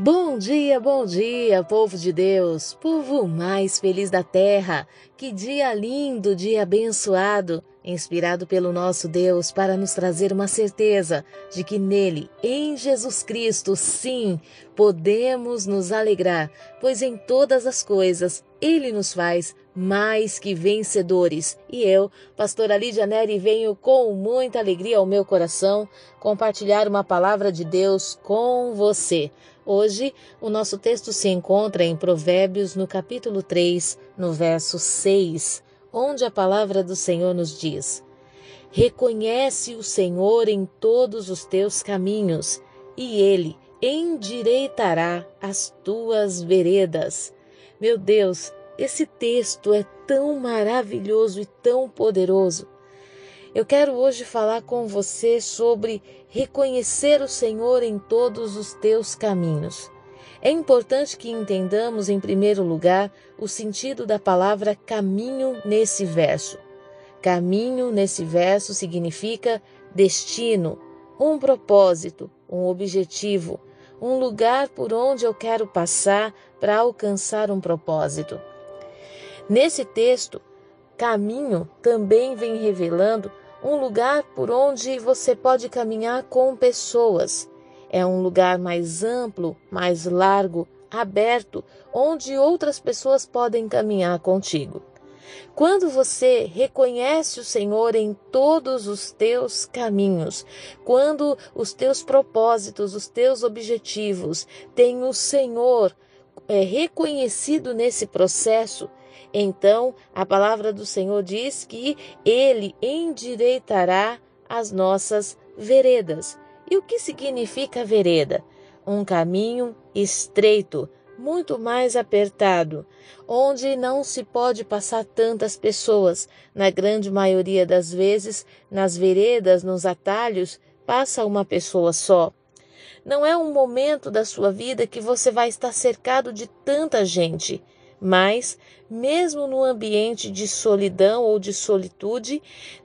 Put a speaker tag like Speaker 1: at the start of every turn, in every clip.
Speaker 1: Bom dia, bom dia, povo de Deus, povo mais feliz da terra. Que dia lindo, dia abençoado, inspirado pelo nosso Deus para nos trazer uma certeza de que nele, em Jesus Cristo, sim, podemos nos alegrar, pois em todas as coisas ele nos faz mais que vencedores. E eu, pastora Lídia Neri, venho com muita alegria ao meu coração compartilhar uma palavra de Deus com você. Hoje, o nosso texto se encontra em Provérbios, no capítulo 3, no verso 6, onde a palavra do Senhor nos diz: Reconhece o Senhor em todos os teus caminhos, e ele endireitará as tuas veredas. Meu Deus, esse texto é tão maravilhoso e tão poderoso. Eu quero hoje falar com você sobre reconhecer o Senhor em todos os teus caminhos. É importante que entendamos, em primeiro lugar, o sentido da palavra caminho nesse verso. Caminho nesse verso significa destino, um propósito, um objetivo, um lugar por onde eu quero passar para alcançar um propósito. Nesse texto, caminho também vem revelando um lugar por onde você pode caminhar com pessoas. É um lugar mais amplo, mais largo, aberto, onde outras pessoas podem caminhar contigo. Quando você reconhece o Senhor em todos os teus caminhos, quando os teus propósitos, os teus objetivos têm o Senhor é, reconhecido nesse processo, então, a palavra do Senhor diz que ele endireitará as nossas veredas. E o que significa vereda? Um caminho estreito, muito mais apertado, onde não se pode passar tantas pessoas. Na grande maioria das vezes, nas veredas, nos atalhos, passa uma pessoa só. Não é um momento da sua vida que você vai estar cercado de tanta gente. Mas, mesmo no ambiente de solidão ou de solitude,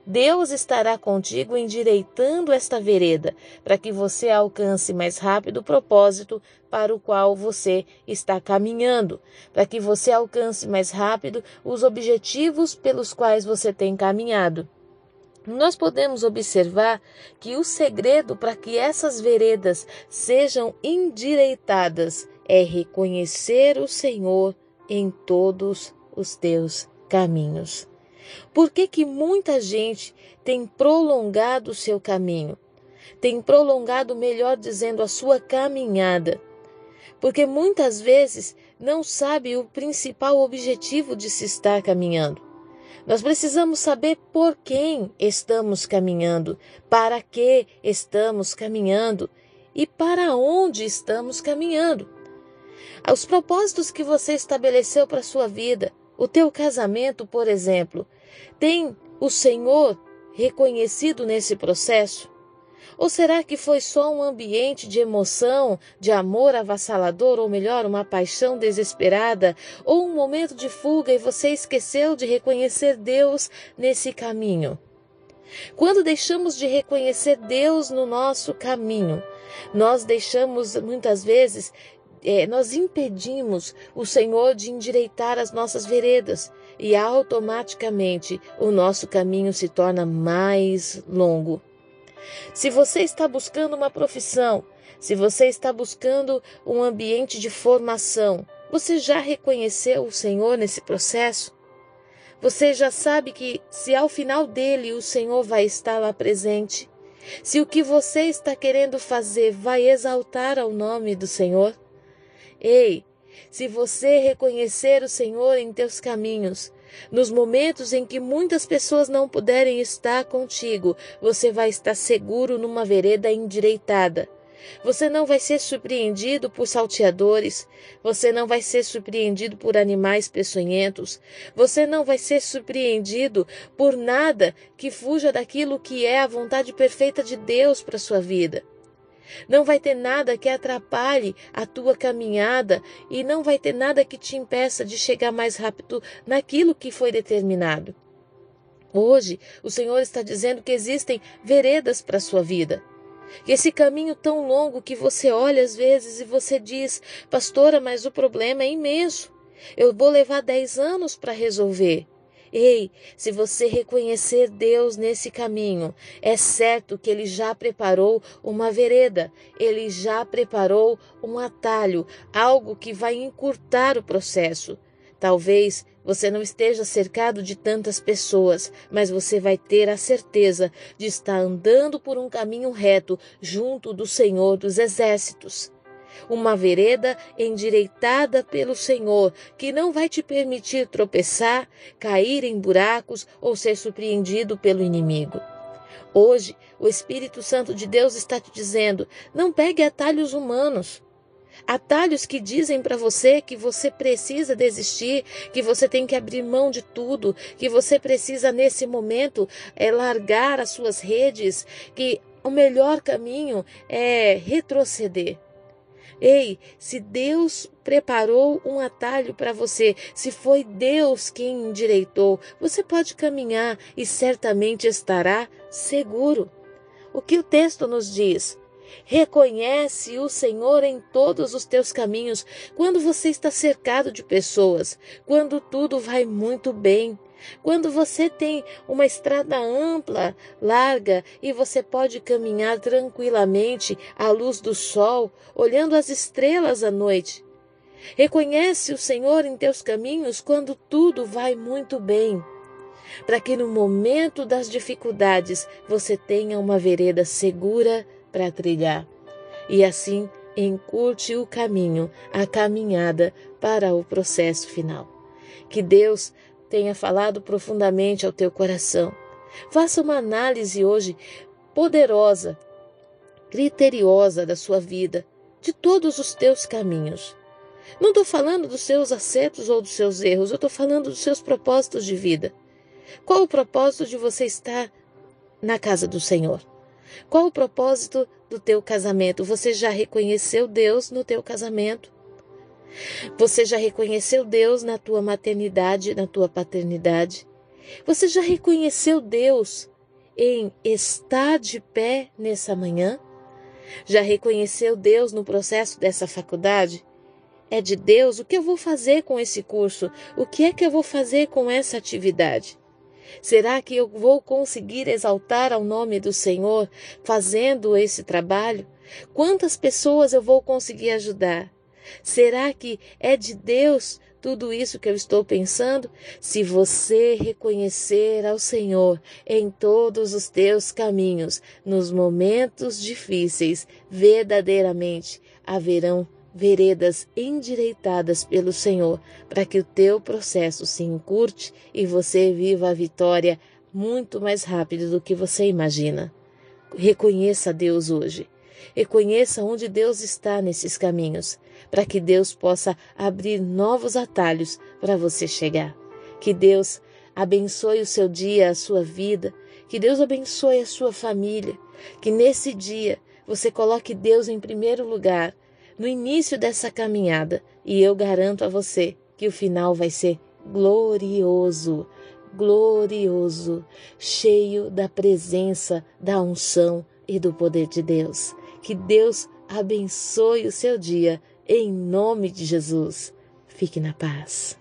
Speaker 1: Deus estará contigo endireitando esta vereda, para que você alcance mais rápido o propósito para o qual você está caminhando, para que você alcance mais rápido os objetivos pelos quais você tem caminhado. Nós podemos observar que o segredo para que essas veredas sejam endireitadas é reconhecer o Senhor em todos os teus caminhos. Por que, que muita gente tem prolongado o seu caminho? Tem prolongado, melhor dizendo, a sua caminhada. Porque muitas vezes não sabe o principal objetivo de se estar caminhando. Nós precisamos saber por quem estamos caminhando, para que estamos caminhando e para onde estamos caminhando os propósitos que você estabeleceu para a sua vida, o teu casamento, por exemplo, tem o Senhor reconhecido nesse processo? Ou será que foi só um ambiente de emoção, de amor avassalador, ou melhor, uma paixão desesperada, ou um momento de fuga e você esqueceu de reconhecer Deus nesse caminho? Quando deixamos de reconhecer Deus no nosso caminho, nós deixamos muitas vezes é, nós impedimos o Senhor de endireitar as nossas veredas e automaticamente o nosso caminho se torna mais longo. Se você está buscando uma profissão, se você está buscando um ambiente de formação, você já reconheceu o Senhor nesse processo? Você já sabe que se ao final dele o Senhor vai estar lá presente? Se o que você está querendo fazer vai exaltar ao nome do Senhor? Ei, se você reconhecer o Senhor em teus caminhos, nos momentos em que muitas pessoas não puderem estar contigo, você vai estar seguro numa vereda endireitada. Você não vai ser surpreendido por salteadores, você não vai ser surpreendido por animais peçonhentos, você não vai ser surpreendido por nada que fuja daquilo que é a vontade perfeita de Deus para sua vida. Não vai ter nada que atrapalhe a tua caminhada e não vai ter nada que te impeça de chegar mais rápido naquilo que foi determinado. Hoje, o Senhor está dizendo que existem veredas para a sua vida. Esse caminho tão longo que você olha às vezes e você diz, pastora, mas o problema é imenso. Eu vou levar dez anos para resolver. Ei, se você reconhecer Deus nesse caminho, é certo que Ele já preparou uma vereda, Ele já preparou um atalho, algo que vai encurtar o processo. Talvez você não esteja cercado de tantas pessoas, mas você vai ter a certeza de estar andando por um caminho reto junto do Senhor dos Exércitos. Uma vereda endireitada pelo Senhor, que não vai te permitir tropeçar, cair em buracos ou ser surpreendido pelo inimigo. Hoje, o Espírito Santo de Deus está te dizendo: não pegue atalhos humanos. Atalhos que dizem para você que você precisa desistir, que você tem que abrir mão de tudo, que você precisa nesse momento é largar as suas redes, que o melhor caminho é retroceder. Ei, se Deus preparou um atalho para você, se foi Deus quem endireitou, você pode caminhar e certamente estará seguro. O que o texto nos diz? Reconhece o Senhor em todos os teus caminhos quando você está cercado de pessoas, quando tudo vai muito bem. Quando você tem uma estrada ampla, larga e você pode caminhar tranquilamente à luz do sol, olhando as estrelas à noite. Reconhece o Senhor em teus caminhos quando tudo vai muito bem, para que no momento das dificuldades você tenha uma vereda segura para trilhar e assim encurte o caminho, a caminhada para o processo final. Que Deus tenha falado profundamente ao teu coração. Faça uma análise hoje poderosa, criteriosa da sua vida, de todos os teus caminhos. Não estou falando dos seus acertos ou dos seus erros, eu estou falando dos seus propósitos de vida. Qual o propósito de você estar na casa do Senhor? Qual o propósito do teu casamento? Você já reconheceu Deus no teu casamento? Você já reconheceu Deus na tua maternidade, na tua paternidade? Você já reconheceu Deus em estar de pé nessa manhã? Já reconheceu Deus no processo dessa faculdade? É de Deus o que eu vou fazer com esse curso? O que é que eu vou fazer com essa atividade? Será que eu vou conseguir exaltar ao nome do Senhor fazendo esse trabalho? Quantas pessoas eu vou conseguir ajudar? Será que é de Deus tudo isso que eu estou pensando? Se você reconhecer ao Senhor em todos os teus caminhos, nos momentos difíceis, verdadeiramente haverão veredas endireitadas pelo Senhor, para que o teu processo se encurte e você viva a vitória muito mais rápido do que você imagina. Reconheça Deus hoje. Reconheça onde Deus está nesses caminhos, para que Deus possa abrir novos atalhos para você chegar. Que Deus abençoe o seu dia, a sua vida, que Deus abençoe a sua família, que nesse dia você coloque Deus em primeiro lugar no início dessa caminhada e eu garanto a você que o final vai ser glorioso, glorioso, cheio da presença, da unção e do poder de Deus. Que Deus abençoe o seu dia em nome de Jesus. Fique na paz.